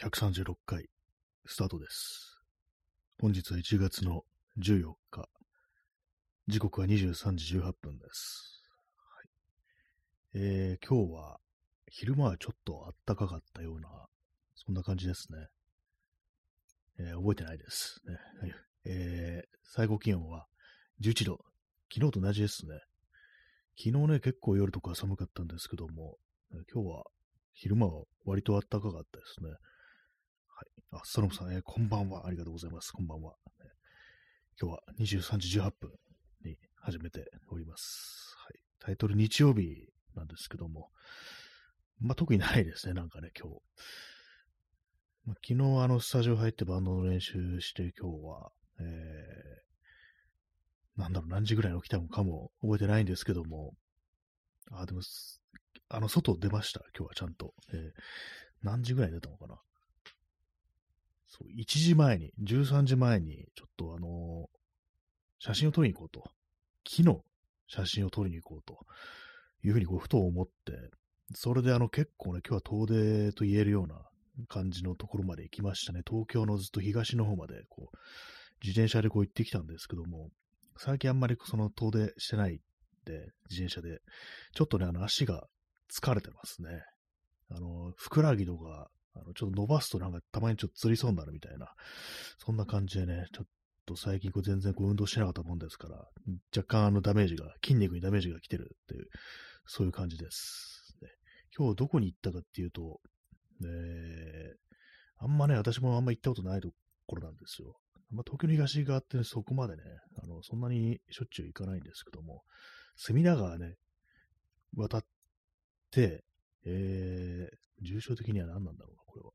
136回スタートです。本日は1月の14日。時刻は23時18分です。はいえー今日は昼間はちょっと暖かかったような、そんな感じですね。えー覚えてないです、ねはいえー最高気温は11度。昨日と同じですね。昨日ね、結構夜とか寒かったんですけども、今日は昼間は割と暖かかったですね。あ、ストロムさん、えーこんばんは。ありがとうございます。こんばんは。ね今日は23時18分に始めております。はい。タイトル日曜日なんですけども、まあ、特にないですね、なんかね、今日。まあ、昨日、あの、スタジオ入ってバンドの練習して、今日は、えー、なんだろう、何時ぐらいに起きたのかも覚えてないんですけども、あ、でも、あの、外出ました、今日はちゃんと。えー何時ぐらい出たのかなそう、1時前に、13時前に、ちょっとあのー写真を撮りに行こうと。木の写真を撮りに行こうというふうにこうふと思って、それであの結構ね、今日は遠出と言えるような感じのところまで行きましたね。東京のずっと東の方までこう、自転車でこう行ってきたんですけども、最近あんまりその遠出してないんで、自転車で、ちょっとね、あの足が疲れてますね。あの、ふくらはぎとか、あのちょっと伸ばすとなんかたまにちょっとつりそうになるみたいな、そんな感じでね、ちょっと最近こう全然こう運動してなかったもんですから、若干あのダメージが、筋肉にダメージが来てるっていう、そういう感じです。ね今日どこに行ったかっていうと、えーあんまね、私もあんま行ったことないところなんですよ。まあ、東京の東側って、ねそこまでね、あの、そんなにしょっちゅう行かないんですけども、隅田川ね、渡って、えー、重症的には何なんだろうな、これは。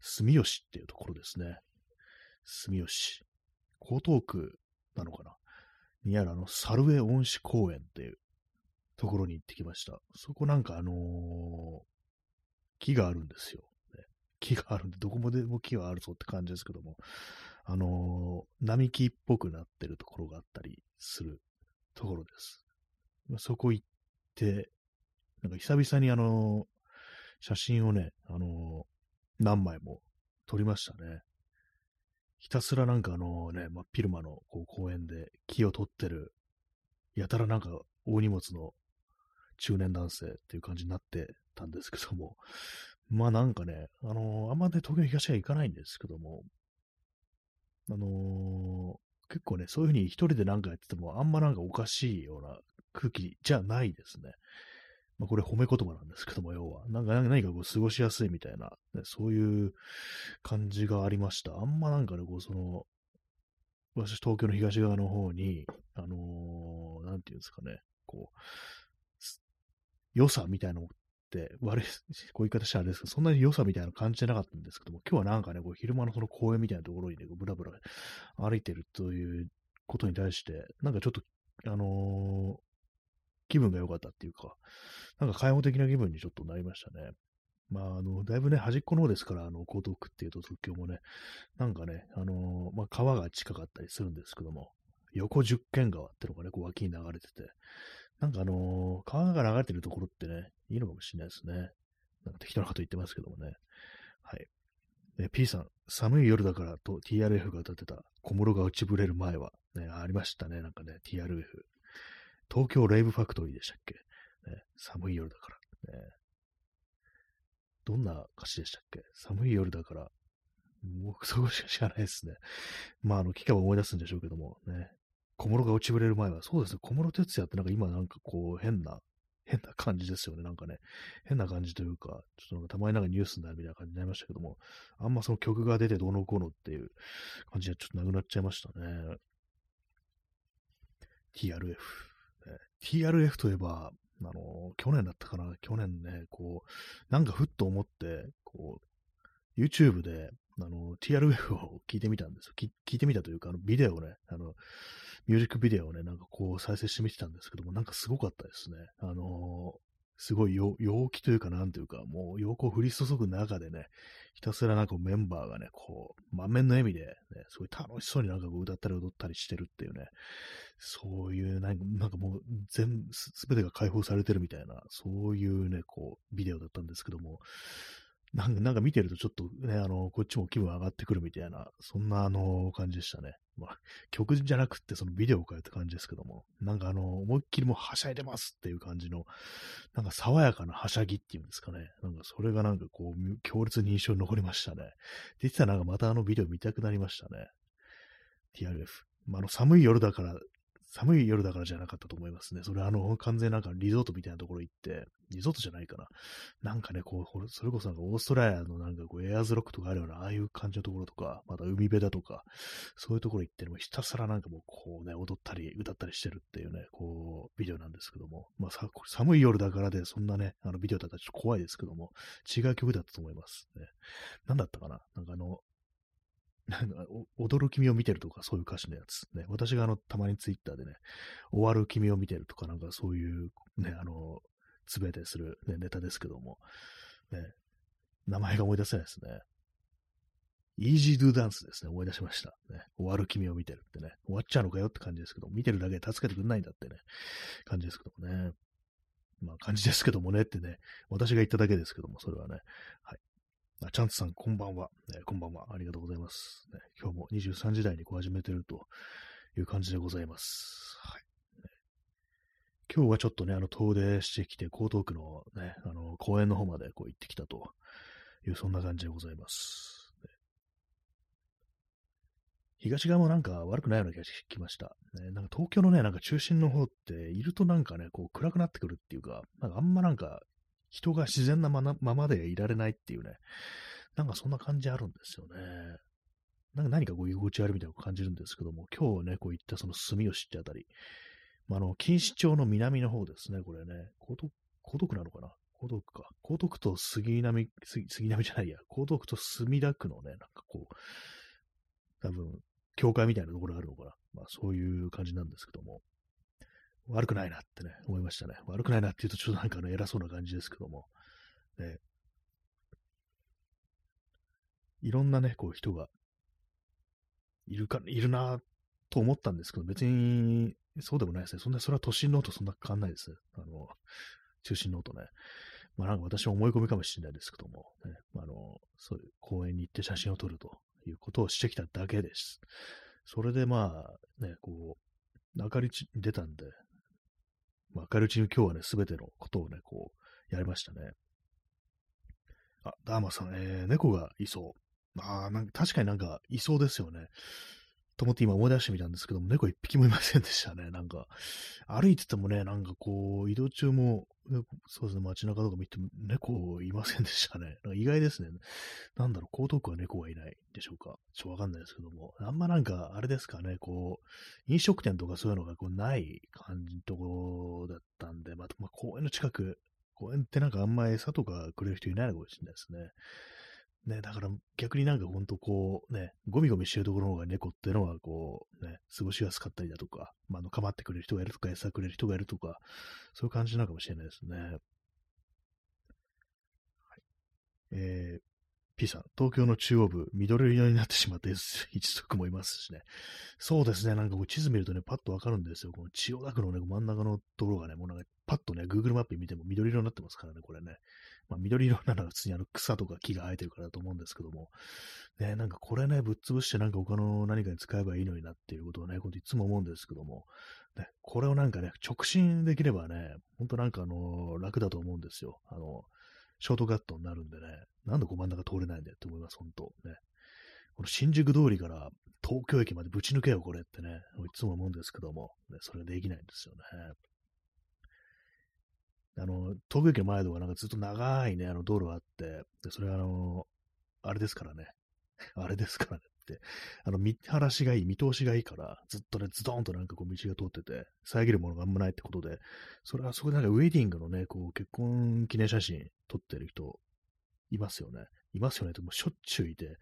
住吉っていうところですね。住吉。江東区なのかなにあるあの、猿江恩賜公園っていうところに行ってきました。そこなんかあのー木があるんですよ。木があるんで、どこまでも木はあるぞって感じですけども、あのー並木っぽくなってるところがあったりするところです。そこ行って、なんか久々にあの写真をね、あの何枚も撮りましたね。ひたすらなんかあのね、真っ昼間のこう公園で木を取ってる、やたらなんか大荷物の中年男性っていう感じになってたんですけども、まあなんかね、あのーあんまね、東京東は行かないんですけども、あのー結構ね、そういうふうに一人でなんかやってても、あんまなんかおかしいような空気じゃないですね。まあこれ褒め言葉なんですけども、要は。なんか何かこう過ごしやすいみたいな、ね、そういう感じがありました。あんまなんかね、こうその、私東京の東側の方に、あのーなんていうんですかね、こう、良さみたいなのって、悪い、こういう言い方したらあれですけど、そんなに良さみたいな感じてなかったんですけども、今日はなんかね、こう昼間のその公園みたいなところにね、こうブラブラ歩いてるということに対して、なんかちょっと、あの気分が良かったっていうか、なんか開放的な気分にちょっとなりましたね。まあ、あの、だいぶね、端っこの方ですから、あの、江東区っていうと東京もね、なんかね、あのまあ、川が近かったりするんですけども、横十軒川ってのがね、こう脇に流れてて、なんかあの川が流れてるところってね、いいのかもしれないですね。なんか適当なこと言ってますけどもね。はい。え P さん、寒い夜だからと TRF が歌ってた小室が落ちぶれる前は、ね、ありましたね、なんかね、TRF。東京レイブファクトリーでしたっけ、ね、寒い夜だから、ね。どんな歌詞でしたっけ？寒い夜だから、もうそこしか知らないですね。まあ、あの、聞けば思い出すんでしょうけども、ね。小室が落ちぶれる前は、そうですね、小室哲也ってなんか今なんかこう変な、変な感じですよね。なんかね、変な感じというか、ちょっとなんかたまになんかニュースになるみたいな感じになりましたけども、あんまその曲が出てどうのこうのっていう感じはちょっとなくなっちゃいましたね。TRF。ね TRF といえば、あの、去年だったかな、去年ね、こう、なんかふっと思って、こう、YouTube で、あの、TRF を聞いてみたんですよ。聞いてみたというか、あの、ビデオをね、あの、ミュージックビデオをね、なんかこう再生してみてたんですけども、なんかすごかったですね。あのすごい陽気というか、なんというか、もう陽光降り注ぐ中でね、ひたすらなんかメンバーがね、こう、満面の笑みで、ね、すごい楽しそうになんかこう歌ったり踊ったりしてるっていうね、そういう、なんかなんかもう全、すべてが解放されてるみたいな、そういうね、こう、ビデオだったんですけども、なんかなんか見てるとちょっとね、あの、こっちも気分上がってくるみたいな、そんなあの、感じでしたね。まあ、曲じゃなくてそのビデオを変えた感じですけども、なんかあの、思いっきりもうはしゃいでますっていう感じの、なんか爽やかなはしゃぎっていうんですかね。なんかそれがなんかこう、強烈に印象に残りましたね。で言ってたらなんかまたあのビデオ見たくなりましたね。TRF。まあ、あの、寒い夜だから寒い夜だからじゃなかったと思いますね。それあの、完全なんかリゾートみたいなところ行って、リゾートじゃないかな。なんかね、こう、それこそなんかオーストラリアのなんかこうエアーズロックとかあるような、ああいう感じのところとか、また海辺だとか、そういうところ行ってもひたすらなんかもうこうね、踊ったり歌ったりしてるっていうね、こう、ビデオなんですけども、まあさ、寒い夜だからでそんなね、あのビデオだったらちょっと怖いですけども、違う曲だったと思いますね。なんだったかな？なんかあの、踊る君を見てるとか、そういう歌詞のやつ。ね、私があの、たまにツイッターでね、終わる君を見てるとか、なんかそういう、ね、あの、つぶやいたりする、ね、ネタですけども、ね、名前が思い出せないですね。イージードゥダンスですね。思い出しました。ね、終わる君を見てるってね。終わっちゃうのかよって感じですけど、見てるだけで助けてくんないんだってね、感じですけどもね。まあ、感じですけどもねってね、私が言っただけですけども、それはね。はい。あ、チャンツさん、こんばんは、ね。こんばんは。ありがとうございます。ね、今日も23時台にこう始めてるという感じでございます。はい。ね、今日はちょっとね、あの、遠出してきて、江東区のね、あの、公園の方までこう行ってきたという、そんな感じでございます。ね、東側もなんか悪くないような気がしてきました。ね、なんか東京のね、なんか中心の方っているとなんかね、こう暗くなってくるっていうか、なんかあんまなんか人が自然なままでいられないっていうね、なんかそんな感じあるんですよね。なんか何かこう居心地悪いみたいな感じるんですけども、今日ね、こういったその住吉ってあたり、まあ、の、錦糸町の南の方ですね、これね、江東江東区なのかな？江東区か。江東区と杉並、杉杉並じゃないや、江東区と墨田区のね、なんかこう、多分、教会みたいなところがあるのかな。まあそういう感じなんですけども。悪くないなってね、思いましたね。悪くないなって言うとちょっとなんかね、偉そうな感じですけども、ね、いろんなね、こう人がいるか、いるなと思ったんですけど、別にそうでもないですね。そんな、それは都心のとそんな変わんないです。あの、中心の音ね。まあなんか私は思い込みかもしれないですけども、ね、あの、そういう公園に行って写真を撮るということをしてきただけです。それでまあ、ね、こう、明かり出たんで、まあ、明るいうちに今日はね、すべてのことをね、こう、やりましたね。あ、ダーマさん、えー、猫がいそう。ああ、なんか確かになんかいそうですよね。と思って今思い出してみたんですけども、猫一匹もいませんでしたね。なんか、歩いててもね、なんかこう、移動中も、そうですね、街中とか見ても猫いませんでしたね。意外ですね。なんだろう、江東区は猫がいないでしょうか。ちょっとわかんないですけども。あんまなんか、あれですかね、こう、飲食店とかそういうのがこうない感じのところだったんで、まあ、まあ、公園の近く、公園ってなんかあんま餌とかくれる人いないのかもしれないですね。ね、だから逆になんかほんとこうね、ゴミゴミしてるところの方が猫っていうのはこうね、過ごしやすかったりだとか、まあ、の、構ってくれる人がいるとか、餌くれる人がいるとか、そういう感じなのかもしれないですね。はい、えー、P さん、東京の中央部、緑色になってしまって 一族もいますしね。そうですね、なんかこう地図見るとね、パッとわかるんですよ。この千代田区のね、真ん中のところがね、もうなんかパッとね、Google マップ見ても緑色になってますからね、これね。まあ、緑色なのは普通にあの草とか木が生えてるからだと思うんですけども、ね、なんかこれね、ぶっ潰してなんか他の何かに使えばいいのになっていうことをね、いつも思うんですけども、ね、これをなんかね、直進できればね、ほんとなんかあの、楽だと思うんですよ。あの、ショートカットになるんでね、なんでこう真ん中通れないんだよって思います、本当ね。この新宿通りから東京駅までぶち抜けよ、これってね、いつも思うんですけども、ね、それができないんですよね。あの、東京駅の前とかなんかずっと長いね、あの道路があって、でそれがあの、あれですからね。あれですからねって、あの、見晴らしがいい、見通しがいいから、ずっとね、ズドンとなんかこう道が通ってて、遮るものがあんまないってことで、それはそこでなんかウェディングのね、こう結婚記念写真撮ってる人、いますよね。いますよねってもしょっちゅういて、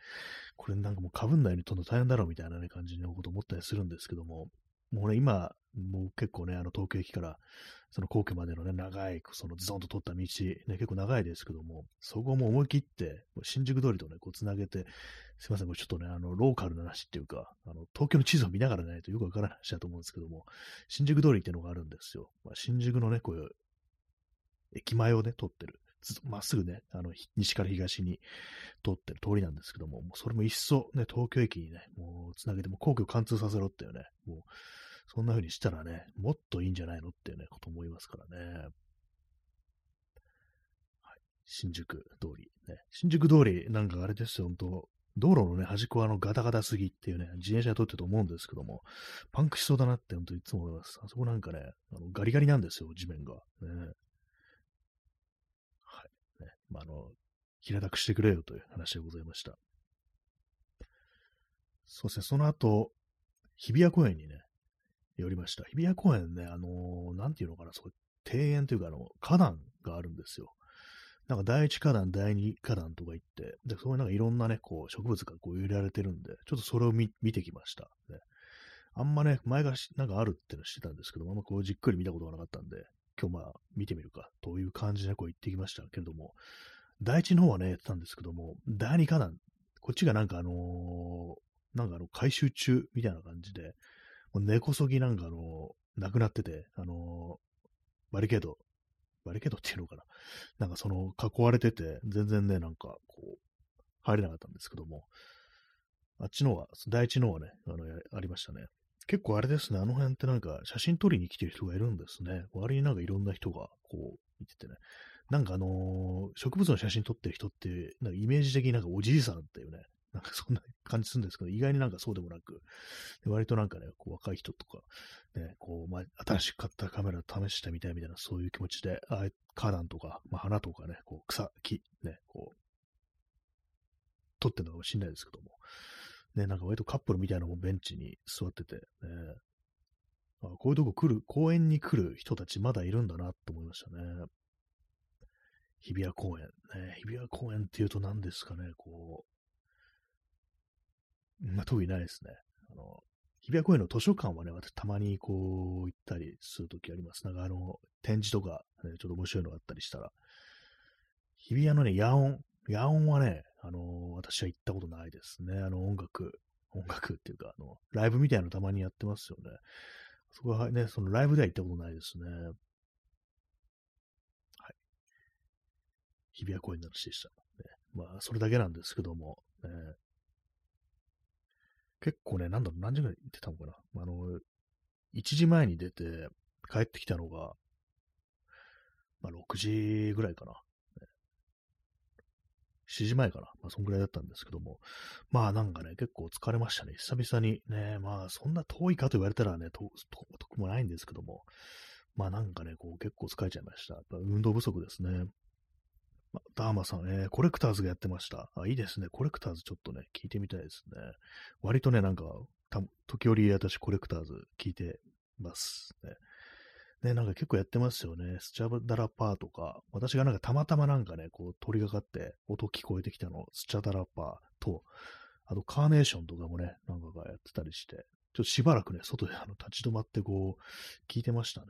これなんかもう被んないように撮るの大変だろうみたいなね、感じのこと思ったりするんですけども、もうね、今、もう結構ね、あの東京駅からその皇居までのね、長い、そのズドンと取った道、ね、結構長いですけども、そこも思い切って、新宿通りとね、こう繋げて、すいません、これちょっとね、あの、ローカルな話っていうか、あの、東京の地図を見ながらないとよくわからない話だと思うんですけども、新宿通りっていうのがあるんですよ。まあ、新宿のね、こういう、駅前をね、撮ってるまっすぐね、あの、西から東に通ってる通りなんですけども、もうそれも一層ね、東京駅にね、もうつなげて、も皇居貫通させろっていうね、もう、そんな風にしたらね、もっといいんじゃないのっていうね、こと思いますからね。はい。新宿通り、ね。新宿通り、なんかあれですよ、本当道路のね、端っこはあのガタガタすぎっていうね、自転車で通ってると思うんですけども、パンクしそうだなって本当いつも思います。あそこなんかね、あのガリガリなんですよ、地面が。ね。まあ、あの、平たくしてくれよという話でございました。そうですね、その後、日比谷公園にね、寄りました。日比谷公園ね、あのー、なんていうのかな、そこ、庭園というか、あの、花壇があるんですよ。なんか第一花壇、第二花壇とか行って、で、そこになんかいろんなね、こう、植物がこう植えられてるんで、ちょっとそれを見てきました。ね。あんまね、前がなんかあるってのしてたんですけどあんまこうじっくり見たことがなかったんで、今日まあ見てみるか、という感じでこう行ってきましたけれども、第一の方はね、やってたんですけども、第二花壇、こっちがなんかあのー、なんかあの、回収中みたいな感じで、もう根こそぎなんかあのー、なくなってて、あのー、バリケード。バリケードっていうのかな。なんかその、囲われてて、全然ね、なんか、こう、入れなかったんですけども、あっちの方は、第一の方はね、あの、ありましたね。結構あれですね、あの辺ってなんか写真撮りに来てる人がいるんですね。割になんかいろんな人がこう見ててね。なんかあのー、植物の写真撮ってる人って、なんかイメージ的になんかおじいさんっていうね、なんかそんな感じするんですけど、意外になんかそうでもなく、割となんかね、こう若い人とか、ね、こう、まあ、新しく買ったカメラ試してみたいみたいな、そういう気持ちで、あ花壇とか、まあ、花とかね、こう草、木、ね、こう、撮ってるのかもしれないですけども、ね、なんか割とカップルみたいなのもベンチに座ってて、ね、あこういうとこ来る、公園に来る人たちまだいるんだなと思いましたね。日比谷公園。ね、日比谷公園っていうと何ですかね、こう、まあ、特にないですね。あの、日比谷公園の図書館はね、私たまにこう行ったりするときあります。なんかあの、展示とか、ね、ちょっと面白いのがあったりしたら。日比谷のね、野音。野音はね、あの私は行ったことないですね。あの、音楽、音楽っていうか、あの、ライブみたいなのたまにやってますよね。そこはね、そのライブでは行ったことないですね。はい。日比谷公園の話でした。ね、まあ、それだけなんですけども、ね、結構ね、なんだろう、何時ぐらい行ってたのかな。あの、1時前に出て、帰ってきたのが、まあ、6時ぐらいかな。7時前かな。まあ、そんぐらいだったんですけども。まあ、なんかね、結構疲れましたね。久々に。ね、まあ、そんな遠いかと言われたらね、遠くもないんですけども。まあ、なんかね、こう、結構疲れちゃいました。やっぱ運動不足ですね。まダーマさん、えー、コレクターズがやってました。あ、いいですね。コレクターズちょっとね、聞いてみたいですね。割とね、なんか、時折私コレクターズ聞いてますね。ね、なんか結構やってますよね。スチャダラパーとか、私がなんかたまたまなんかね、こう通りがかって音聞こえてきたの、スチャダラパーと、あとカーネーションとかもね、なんかがやってたりして、ちょっとしばらくね、外であの立ち止まってこう、聞いてましたね。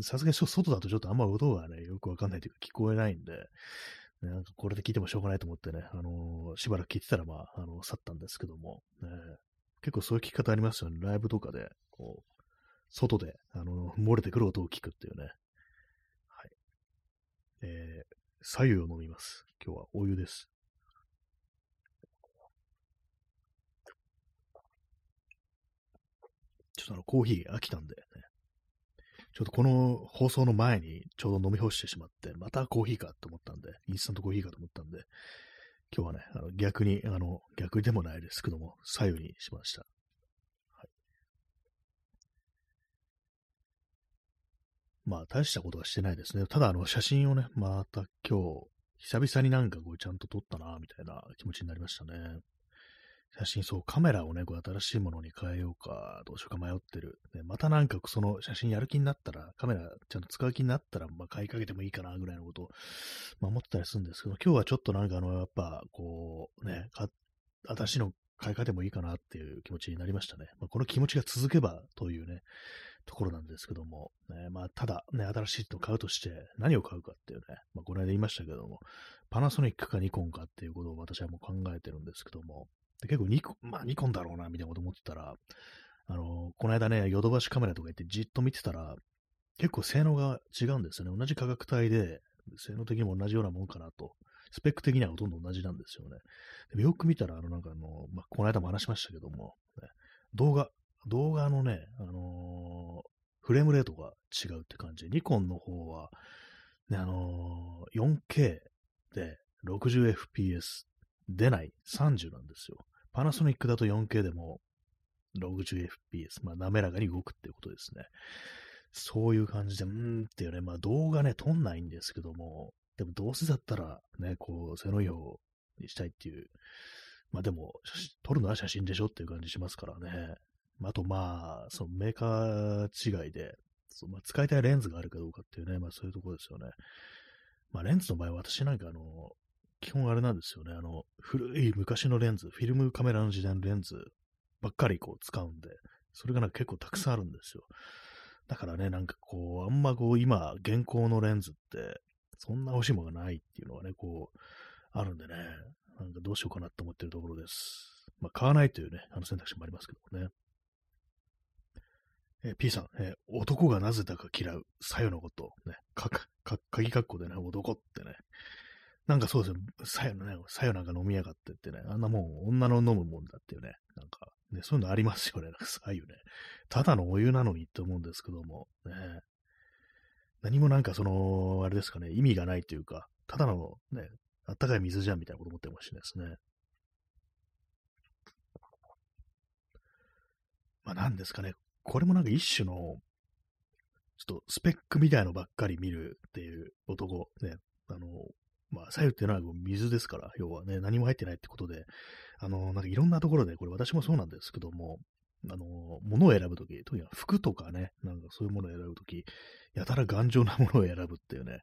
さすがに外だとちょっとあんま音がね、よくわかんないというか聞こえないんで、なんかこれで聞いてもしょうがないと思ってね、あのー、しばらく聞いてたら、まあ、あの、去ったんですけども、ね、結構そういう聞き方ありますよね。ライブとかで、こう、外で、あの、漏れてくる音を聞くっていうね。はい。えー、左右を飲みます。今日はお湯です。ちょっとあの、コーヒー飽きたんで、ね、ちょっとこの放送の前にちょうど飲み干してしまって、またコーヒーかと思ったんで、インスタントコーヒーかと思ったんで、今日はね、あの逆に、あの、逆でもないですけども、左右にしました。はい、まあ、大したことはしてないですね。ただ、あの、写真をね、また今日、久々になんかこう、ちゃんと撮ったな、みたいな気持ちになりましたね。写真、そう、カメラをね、こう新しいものに変えようか、どうしようか迷ってる。ね、またなんかその写真やる気になったら、カメラちゃんと使う気になったら、まあ買いかけてもいいかな、ぐらいのことを、まあ思ってたりするんですけど、今日はちょっとなんかあの、やっぱ、こう、ね、か、私の買い替えてもいいかなっていう気持ちになりましたね。まあ、この気持ちが続けばというね、ところなんですけども、ね、まあ、ただね、新しいのを買うとして何を買うかっていうね、まあ、この間言いましたけども、パナソニックかニコンかっていうことを私はもう考えてるんですけども、で結構ニコン、まあニコンだろうな、みたいなこと思ってたら、あの、この間ね、ヨドバシカメラとか行ってじっと見てたら、結構性能が違うんですよね。同じ価格帯で、性能的にも同じようなもんかなと。スペック的にはほとんど同じなんですよね。でよく見たら、あの、なんかあの、まあ、この間も話しましたけども、ね、動画、動画のね、あのー、フレームレートが違うって感じ、ニコンの方は、ね、あのー、4K で 60fps 出ない30なんですよ。パナソニックだと 4K でも 60fps、まあ、滑らかに動くっていうことですね。そういう感じで、うーんっていうね、まあ動画ね、撮んないんですけども、でもどうせだったらね、こう、背のいい方にしたいっていう、まあでも、撮るのは写真でしょっていう感じしますからね。あとまあ、そのメーカー違いで、そまあ、使いたいレンズがあるかどうかっていうね、まあそういうところですよね。まあレンズの場合は私なんかあの、基本あれなんですよね、あの、古い昔のレンズ、フィルムカメラの時代のレンズばっかりこう使うんで、それがなんか結構たくさんあるんですよ。だからね、なんかこう、あんまこう、今、現行のレンズって、そんな欲しいものがないっていうのがね、こう、あるんでね、なんかどうしようかなと思ってるところです。まあ、買わないというね、あの選択肢もありますけどもね。え P さん、え男がなぜだか嫌う、さよのこと、ね、か、か、か鍵括弧でね、男ってね、なんかそうですよ。さよのね、さよなんか飲みやがってってね、あんなもん、女の飲むもんだっていうね、なんか、ね、そういうのありますよね、さよね。ただのお湯なのにって思うんですけども、ね。何もなんかその、あれですかね、意味がないというか、ただのね、あったかい水じゃんみたいなこと思ってるかもしないですね。まあ何ですかね、これもなんか一種の、ちょっとスペックみたいのばっかり見るっていう男、ね、あの、まあ、左右っていうのは水ですから、要はね、何も入ってないってことで、あの、なんかいろんなところで、これ私もそうなんですけども、あの、物を選ぶとき、特に服とかね、なんかそういうものを選ぶとき、やたら頑丈なものを選ぶっていうね、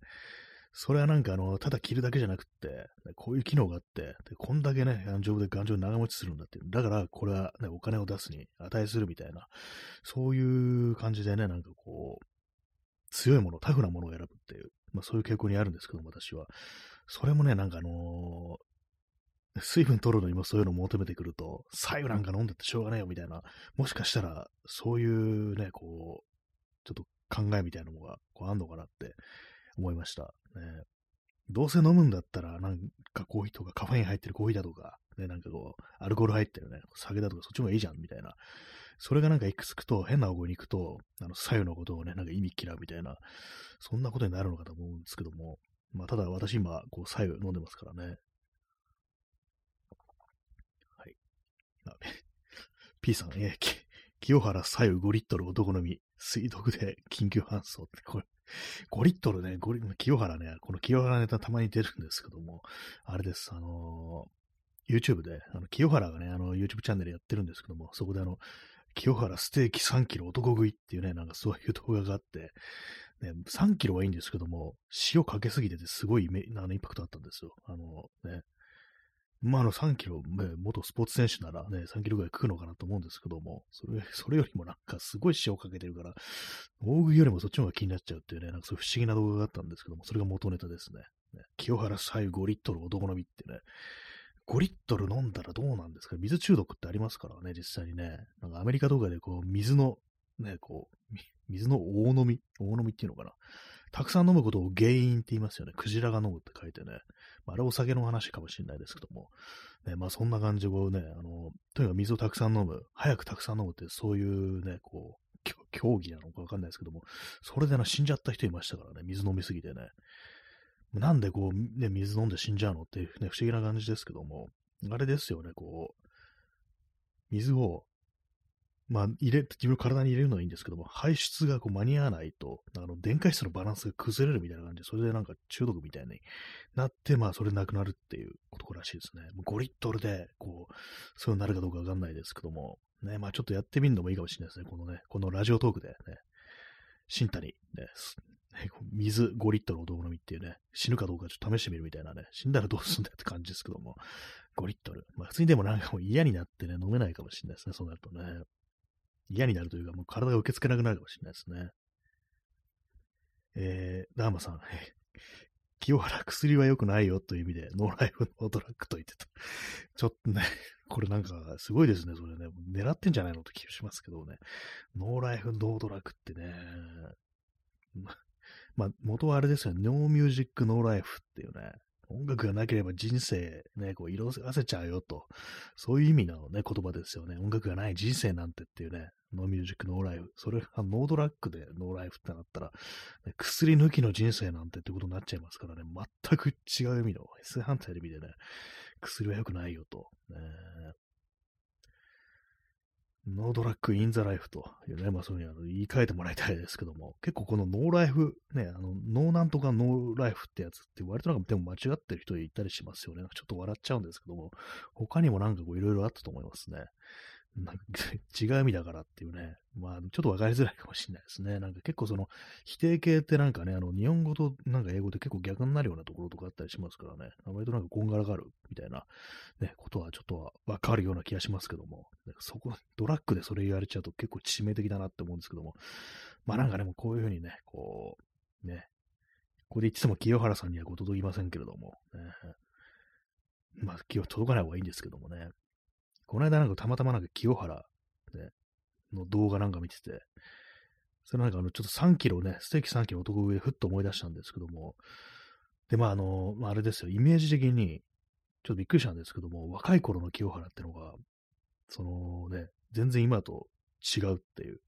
それはなんかあの、ただ着るだけじゃなくって、こういう機能があって、でこんだけね、丈夫で頑丈に長持ちするんだっていう。だから、これはね、お金を出すに値するみたいな、そういう感じでね、なんかこう、強いもの、タフなものを選ぶっていう、まあそういう傾向にあるんですけども、私は。それもね、なんかあのー、水分取るのにもそういうのを求めてくると、左右なんか飲んでてしょうがないよみたいな、もしかしたら、そういうね、こう、ちょっと考えみたいなのが、こう、あんのかなって思いました。ね。どうせ飲むんだったら、なんかコーヒーとかカフェイン入ってるコーヒーだとか、ね、なんかこう、アルコール入ってるね、酒だとかそっちの方がいいじゃん、みたいな。それがなんかいくつくと、変な方向に行くと、あの、左右のことをね、なんか意味嫌うみたいな、そんなことになるのかと思うんですけども、まあ、ただ私今、こう、左右飲んでますからね。はい。P さん、え、清原左右5リットル男のみ、水毒で緊急搬送って、これ、5リットルね、5リ清原ね、この清原ネタたまに出るんですけども、あれです、あのー、YouTube で、あの、清原がね、あの、YouTube チャンネルやってるんですけども、そこであの、清原ステーキ3キロ男食いっていうね、なんかそういう動画があって、ね、3キロはいいんですけども、塩かけすぎててすごいあのインパクトあったんですよ。あのね。まあ、あの3キロ、ね、元スポーツ選手ならね、3キロぐらい食うのかなと思うんですけども、それ、それよりもなんかすごい塩かけてるから、大食いよりもそっちの方が気になっちゃうっていうね、なんかそういう不思議な動画があったんですけども、それが元ネタですね。ね清原左右5リットル男飲みってね、5リットル飲んだらどうなんですか？水中毒ってありますからね、実際にね。なんかアメリカとかでこう、水の、ね、こう、水の大飲み大飲みっていうのかなたくさん飲むことを原因って言いますよね。クジラが飲むって書いてね。まあ、あれお酒の話かもしれないですけども。ね、まあそんな感じでこうね、あの、とにかく水をたくさん飲む、早くたくさん飲むって、そういうね、こう、競技なのかわかんないですけども、それでな、死んじゃった人いましたからね、水飲みすぎてね。なんでこう、ね、水飲んで死んじゃうのっていうね、不思議な感じですけども、あれですよね、こう、水を、まあ、入れ、自分の体に入れるのはいいんですけども、排出がこう間に合わないと、あの、電解質のバランスが崩れるみたいな感じで、それでなんか中毒みたいになって、まあ、それなくなるっていうことらしいですね。5リットルで、こう、そうなるかどうかわかんないですけども、ね、まあ、ちょっとやってみるのもいいかもしれないですね。このね、このラジオトークでね、新谷、ね、水5リットル男飲みっていうね、死ぬかどうかちょっと試してみるみたいなね、死んだらどうすんだって感じですけども、5リットル。まあ普通にでもなんかもう嫌になってね、飲めないかもしれないですね、そうなるとね。嫌になるというか、もう体が受け付けなくなるかもしれないですね。えー、ダーマさん、清原薬は良くないよという意味で、ノーライフノードラッグと言ってた。ちょっとね、これなんかすごいですね、それね。狙ってんじゃないのって気がしますけどね。ノーライフノードラッグってね、まあ、元はあれですよね、ノーミュージックノーライフっていうね、音楽がなければ人生ね、こう色あせちゃうよと、そういう意味のね、言葉ですよね。音楽がない人生なんてっていうね、ノーミュージックノーライフ。それがノードラックでノーライフってなったら、ね、薬抜きの人生なんてってことになっちゃいますからね、全く違う意味の、正反対の意味でね、薬は良くないよと。ね、no drug in the life というね、まあそういうふうに言い換えてもらいたいですけども、結構この no life、ね、あの、 no なんとか no life ってやつって割となんかでも間違ってる人いたりしますよね。ちょっと笑っちゃうんですけども、他にもなんかこういろいろあったと思いますね。なんか違う意味だからっていうね、まあ、ちょっとわかりづらいかもしれないですね。なんか結構その、否定形ってなんかね、あの、日本語となんか英語で結構逆になるようなところとかあったりしますからね、割となんかこんがらがるみたいな、ね、ことはちょっとはわかるような気がしますけども、そこ、ドラッグでそれ言われちゃうと結構致命的だなって思うんですけども、まあなんかでもこういうふうにね、こう、ね、ここで言っても清原さんにはご届きませんけれども、ね、まあ、気を届かない方がいいんですけどもね、この間なんかたまたまなんか清原、ね、の動画なんか見てて、それなんかあの、ちょっと3キロね、ステーキ3キロ男上ふっと思い出したんですけども、で、まああの、まあ、あれですよ、イメージ的に、ちょっとびっくりしたんですけども、若い頃の清原ってのが、そのね、全然今と違うっていう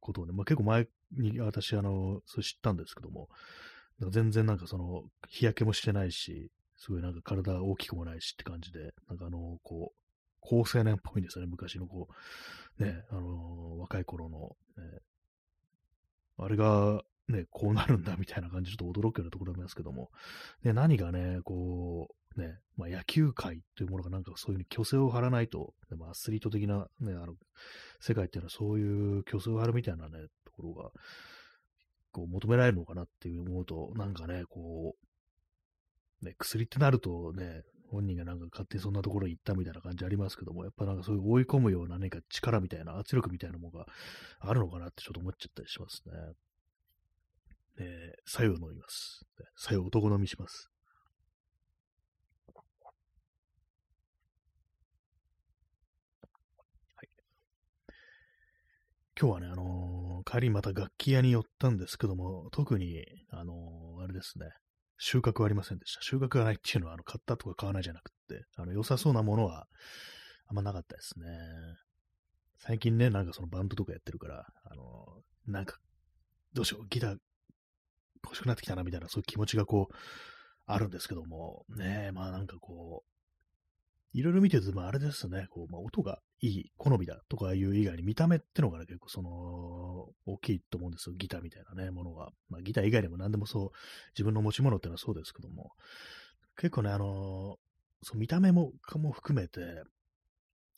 ことをね、まあ、結構前に私、あの、それ知ったんですけども、全然なんかその、日焼けもしてないし、すごいなんか体大きくもないしって感じで、なんかあの、こう、高青年っぽいんですよね、昔のこう、ね、あの若い頃の、ね、あれが、ね、こうなるんだみたいな感じでちょっと驚くようなところありますけども、ね、何がね、こう、ね、まあ、野球界というものがなんかそういうに虚勢を張らないと、ねまあ、アスリート的な、ね、あの、世界っていうのはそういう虚勢を張るみたいなね、ところが、こう求められるのかなっていう思うと、なんかね、こう、ね、薬ってなるとね、本人がなんか勝手にそんなところに行ったみたいな感じありますけども、やっぱなんかそういう追い込むような何か力みたいな、圧力みたいなものがあるのかなってちょっと思っちゃったりしますね。えー、左右飲みます。左右男飲みします。はい。今日はね、あのー、帰りまた楽器屋に寄ったんですけども、特に、あのー、あれですね、収穫はありませんでした。収穫がないっていうのは、あの、買ったとか買わないじゃなくて、あの、良さそうなものはあんまなかったですね。最近ね、なんかそのバンドとかやってるから、あの、なんか、どうしよう、ギター欲しくなってきたな、みたいな、そういう気持ちがこう、あるんですけども、ねまあなんかこう、いろいろ見てると、まああれですね、こう、まあ音がいい、好みだとかいう以外に見た目ってのがね、結構その、大きいと思うんですよ。ギターみたいなね、ものが。まあギター以外にも何でもそう、自分の持ち物ってのはそうですけども、結構ね、あのそう見た目も、かも含めて、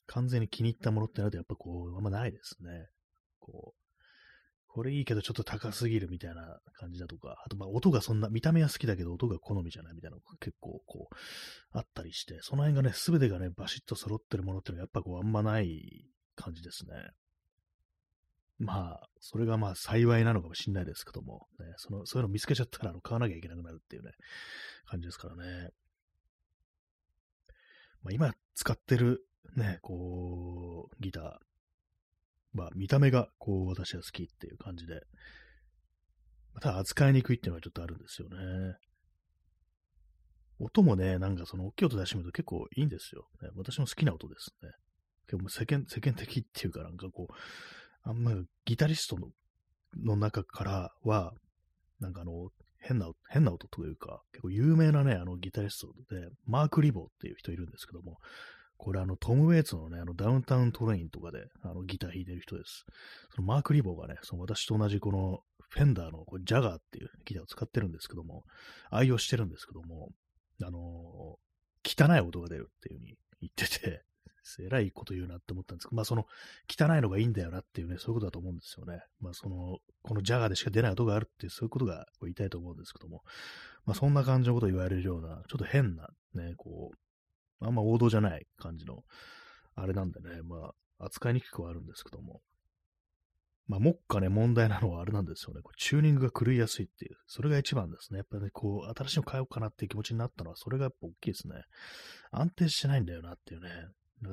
完全に気に入ったものってなると、やっぱこう、あんまないですね。こう、これいいけどちょっと高すぎるみたいな感じだとか、あとまあ音がそんな、見た目は好きだけど音が好みじゃないみたいなのが結構こう、あったりして、その辺がね、すべてがね、バシッと揃ってるものっていうのはやっぱこう、あんまない感じですね。まあ、それがまあ幸いなのかもしれないですけども、ね、その、そういうの見つけちゃったらあの買わなきゃいけなくなるっていうね、感じですからね。まあ今使ってるね、こう、ギター、まあ、見た目が、こう、私は好きっていう感じで、ただ扱いにくいっていうのはちょっとあるんですよね。音もね、なんかその大きい音出してみると結構いいんですよ。ね、私も好きな音ですね。結構世間、世間的っていうかなんかこう、あんまりギタリストのの中からは、なんかあの、変な、変な音というか、結構有名なね、あのギタリストで、マーク・リボーっていう人いるんですけども、これあの、トム・ウェイツのね、あの、ダウンタウントレインとかで、あの、ギター弾いてる人です。そのマーク・リボーがね、その私と同じこの、フェンダーのこれジャガーっていうギターを使ってるんですけども、愛用してるんですけども、あのー、汚い音が出るっていう風に言ってて、えらいこと言うなって思ったんですけど、まあその、汚いのがいいんだよなっていうね、そういうことだと思うんですよね。まあその、このジャガーでしか出ない音があるっていう、そういうことが言いたいと思うんですけども、まあそんな感じのことを言われるような、ちょっと変な、ね、こう、あんま王道じゃない感じの、あれなんでね、まあ、扱いにくくはあるんですけども。まあ、目下ね、問題なのはあれなんですよね。こチューニングが狂いやすいっていう。それが一番ですね。やっぱりね、こう、新しいの買おうかなっていう気持ちになったのは、それがやっぱ大きいですね。安定してないんだよなっていうね。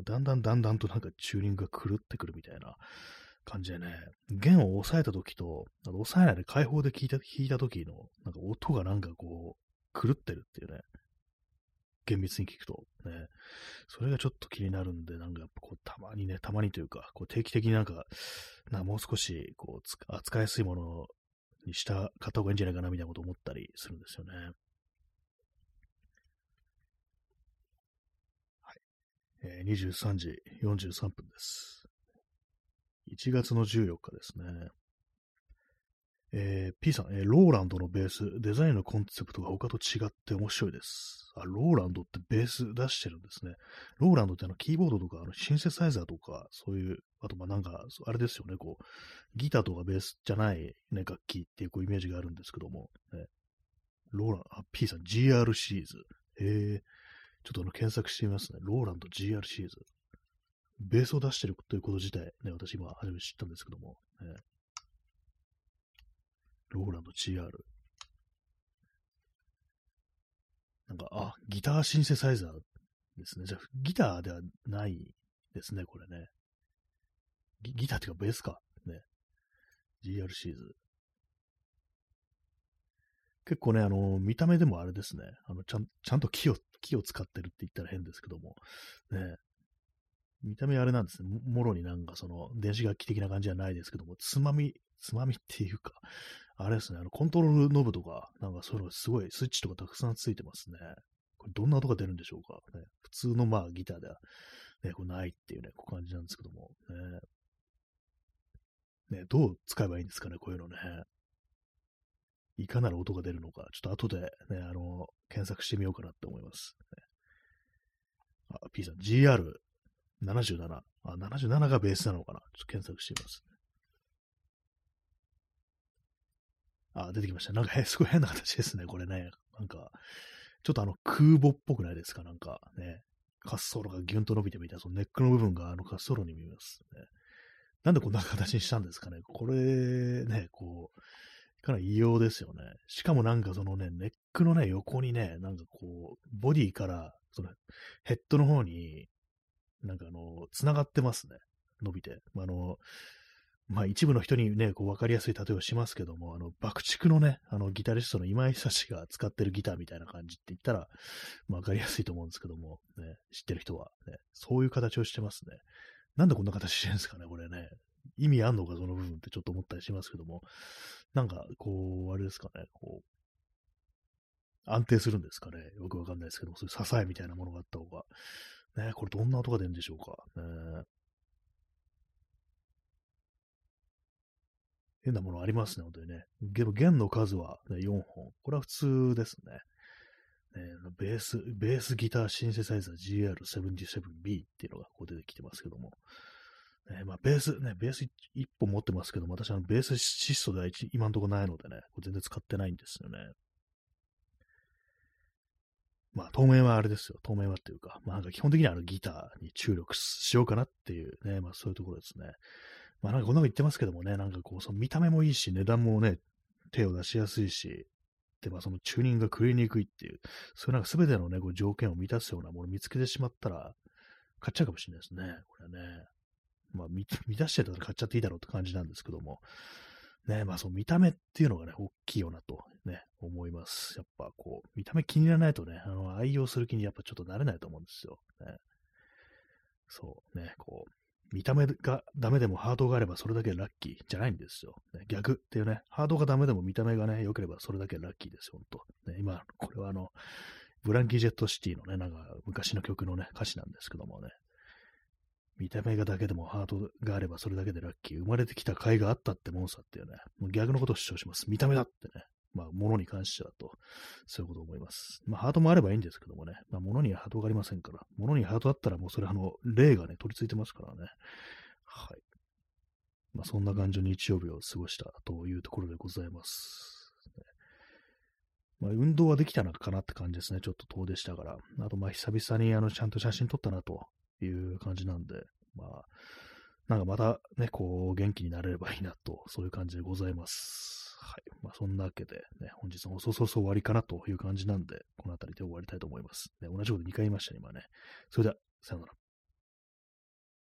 だんだんだんだんとなんかチューニングが狂ってくるみたいな感じでね、弦を押さえた時と、あの押さえないで開放で弾いた、弾いた時の、なんか音がなんかこう、狂ってるっていうね、厳密に聞くと、ね、それがちょっと気になるんで、なんかやっぱこう、たまにね、たまにというか、こう定期的になんか、なもう少し、こう、扱いやすいものにした買った方がいいんじゃないかな、みたいなこと思ったりするんですよね。はい。えー、23時43分です。1月の14日ですね。えー、P さん、えー、ローランドのベース、デザインのコンセプトが他と違って面白いです。あ、ローランドってベース出してるんですね。ローランドってあのキーボードとか、あのシンセサイザーとか、そういう、あとまなんか、あれですよね、こう、ギターとかベースじゃない、ね、楽器っていうこうイメージがあるんですけども、ね、ローランド、あ、P さん、GR シリーズ。へえ、ちょっとあの検索してみますね。ローランド GR シリーズ。ベースを出してるということ自体、ね、私今初めて知ったんですけども、ね、ローランド GR。なんか、あ、ギターシンセサイザーですね。じゃあ、ギターではないですね、これね。ギギターっていうかベースか。ね。GR シーズ。結構ね、あの、見た目でもあれですね。あの、ちゃん、ちゃんと木を、木を使ってるって言ったら変ですけども。ね。見た目あれなんですね。もろになんかその、電子楽器的な感じじゃないですけども、つまみ、つまみっていうか、あれですね、あの、コントロールノブとか、なんかそういうのすごい、スイッチとかたくさんついてますね。これどんな音が出るんでしょうか？ね、普通のまあギターでは、ね、こないっていうね、こう感じなんですけども、ね。ね、どう使えばいいんですかね、こういうのね。いかなる音が出るのか、ちょっと後でね、あの、検索してみようかなって思います。あ、P さん、GR77。あ、77がベースなのかな？ちょっと検索してみます。あ、出てきました。なんか、すごい変な形ですね、これね。なんか、ちょっとあの、空母っぽくないですか？なんかね。滑走路がギュンと伸びてみたいな、そのネックの部分があの滑走路に見えますね。なんでこんな形にしたんですかね？これ、ね、こう、かなり異様ですよね。しかもなんかそのね、ネックのね、横にね、なんかこう、ボディから、その、ヘッドの方に、なんかあの、繋がってますね。伸びて。あの、まあ一部の人にね、こう分かりやすい例えをしますけども、あの、爆竹のね、あのギタリストの今井久志が使ってるギターみたいな感じって言ったら、まあ分かりやすいと思うんですけども、ね、知ってる人は、ね、そういう形をしてますね。なんでこんな形してるんですかね、これね。意味あんのか、その部分ってちょっと思ったりしますけども、なんか、こう、あれですかね、こう、安定するんですかね。よくわかんないですけども、そういう支えみたいなものがあった方が、ね、これどんな音が出るんでしょうか。ね、変なものありますね、本当にね。けど、弦の数は、ね、4本。これは普通ですね。ねベース、ベースギターシンセサイザー GR77B っていうのがこう出てきてますけども。ね、まあ、ベース、ね、ベース1本持ってますけども、私、あの、ベースシストでは今のところないのでね、これ全然使ってないんですよね。まあ、当面はあれですよ。当面はっていうか、まあ、なんか基本的にはあのギターに注力しようかなっていうね、まあそういうところですね。まあなんかこんなこと言ってますけどもね、なんかこう、その見た目もいいし、値段もね、手を出しやすいし、で、まあそのチューニングが狂いにくいっていう、そういうなんか全てのね、こう条件を満たすようなものを見つけてしまったら、買っちゃうかもしれないですね。これはね。まあ 満たしてたら買っちゃっていいだろうって感じなんですけども。ね、まあその見た目っていうのがね、大きいよなとね、思います。やっぱこう、見た目気に入らないとね、あの、愛用する気にやっぱちょっとなれないと思うんですよ。ね、そうね、こう、見た目がダメでもハードがあればそれだけラッキーじゃないんですよ。ね、逆っていうね、ハードがダメでも見た目がね、良ければそれだけラッキーですよ、ほんと。ね、今、これはあの、ブランキー・ジェット・シティのね、なんか昔の曲のね、歌詞なんですけどもね、見た目がだけでもハートがあればそれだけでラッキー。生まれてきた甲斐があったってモンスターっていうね、もう逆のことを主張します。見た目だってね。まあ、物に関してはと、そういうことを思います。まあ、ハートもあればいいんですけどもね、まあ、物にはハートがありませんから、物にハートあったらもうそれあの、霊がね、取り付いてますからね。はい。まあ、そんな感じの日曜日を過ごしたというところでございます。まあ、運動はできたのかなって感じですね。ちょっと遠出したから。あと、まあ、久々にあの、ちゃんと写真撮ったなという感じなんで、まあ、なんかまたね、こう、元気になれればいいなと、そういう感じでございます。はい。まあ、そんなわけで、ね、本日もそうそうそう終わりかなという感じなんで、この辺りで終わりたいと思います。ね、同じこと2回言いましたね、今ね。それでは、さようなら。